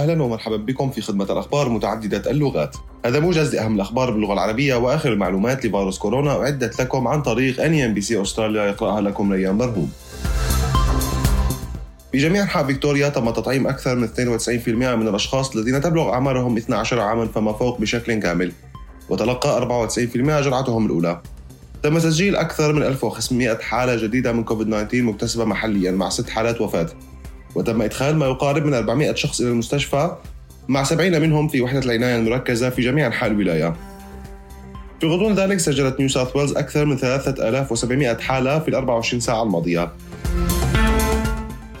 أهلا ومرحبا بكم في خدمة الأخبار متعددة اللغات. هذا موجز لأهم الأخبار باللغة العربية وآخر المعلومات لفيروس كورونا. أعدت لكم عن طريق NEMBC أستراليا يقرأها لكم ريان برهوم في جميع أنحاء فيكتوريا تم تطعيم أكثر من 92% من الأشخاص الذين تبلغ أعمارهم 12 عاما فما فوق بشكل كامل وتلقى 94% جرعتهم الأولى. تم تسجيل أكثر من 1500 حالة جديدة من كوفيد 19 مكتسبة محليا مع ست حالات وفاة. وتم إدخال ما يقارب من 400 شخص إلى المستشفى مع 70 منهم في وحدة العناية المركزة في جميع أنحاء الولاية. في غضون ذلك سجلت نيو ساوث ويلز أكثر من 3700 حالة في ال 24 ساعة الماضية.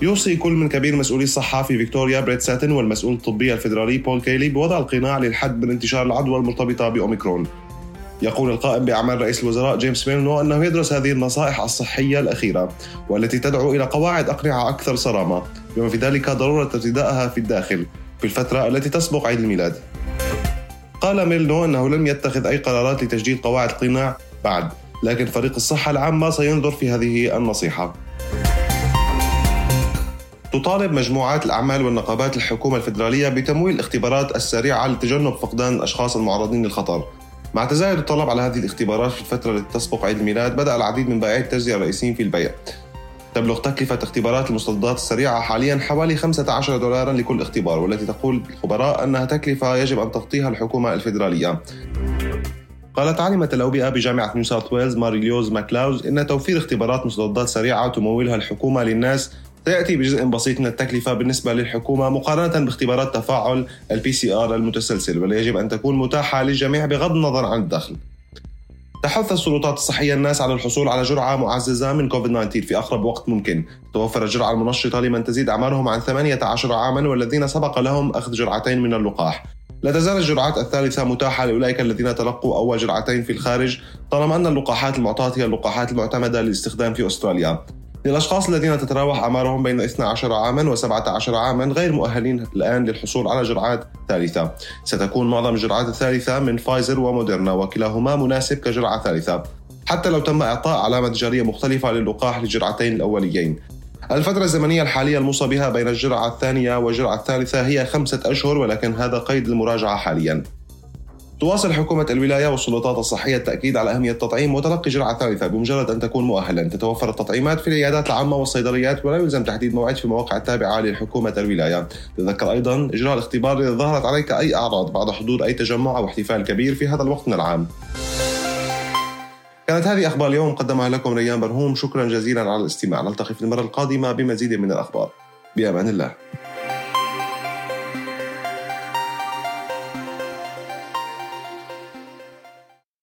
يوصي كل من كبير مسؤولي الصحة في فيكتوريا بريت ساتن والمسؤول الطبي الفيدرالي بول كيلي بوضع القناع للحد من انتشار العدوى المرتبطة بأوميكرون. يقول القائم بأعمال رئيس الوزراء جيمس ميرلينو أنه يدرس هذه النصائح الصحية الأخيرة والتي تدعو إلى قواعد أقنعة أكثر صرامة. بما في ذلك ضرورة ارتدائها في الداخل في الفترة التي تسبق عيد الميلاد. قال ميلنو أنه لم يتخذ أي قرارات لتجديد قواعد القناع بعد لكن فريق الصحة العامة سينظر في هذه النصيحة. تطالب مجموعات الأعمال والنقابات الحكومة الفيدرالية بتمويل الاختبارات السريعة لتجنب فقدان الأشخاص المعرضين للخطر. مع تزايد الطلب على هذه الاختبارات في الفترة التي تسبق عيد الميلاد بدأ العديد من بائعي التجزئة الرئيسيين في البيع. تبلغ تكلفة اختبارات المستضدات السريعة حاليا حوالي 15 دولارا لكل اختبار والتي تقول الخبراء أنها تكلفة يجب أن تغطيها الحكومة الفيدرالية قالت عالمة الأوبئة بجامعة نيو ساوث ويلز ماري لويز ماكلاوز إن توفير اختبارات مستضدات سريعة تمولها الحكومة للناس سيأتي بجزء بسيط من التكلفة بالنسبة للحكومة مقارنة باختبارات تفاعل ال PCR المتسلسل واللي يجب أن تكون متاحة للجميع بغض النظر عن الدخل. تحث السلطات الصحية الناس على الحصول على جرعة معززة من كوفيد 19 في أقرب وقت ممكن. توفر الجرعة المنشطة لمن تزيد أعمارهم عن 18 عاما والذين سبق لهم أخذ جرعتين من اللقاح. لا تزال الجرعات الثالثة متاحة لأولئك الذين تلقوا أول جرعتين في الخارج طالما أن اللقاحات المعطاة هي اللقاحات المعتمدة للاستخدام في أستراليا. للأشخاص الذين تتراوح أعمارهم بين 12 عاما و17 عاما غير مؤهلين الآن للحصول على جرعات ثالثة. ستكون معظم الجرعات الثالثة من فايزر وموديرنا وكلاهما مناسب كجرعة ثالثة. حتى لو تم إعطاء علامة تجارية مختلفة للقاح للجرعتين الأوليين. الفترة الزمنية الحالية الموصى بها بين الجرعة الثانية والجرعة الثالثة هي خمسة أشهر ولكن هذا قيد المراجعة حاليا. تواصل حكومة الولاية والسلطات الصحية التأكيد على أهمية التطعيم وتلقي جرعة ثالثة بمجرد أن تكون مؤهلا. تتوفر التطعيمات في العيادات العامة والصيدليات ولا يلزم تحديد موعد في المواقع التابعة لحكومة الولاية. تذكر أيضا إجراء الاختبار إذا ظهرت عليك أي أعراض بعد حضور أي تجمع أو احتفال كبير في هذا الوقت من العام. كانت هذه أخبار اليوم قدمها لكم ريان برهوم. شكرا جزيلا على الاستماع. نلتقي في المرة القادمة بمزيد من الأخبار. بأمان الله.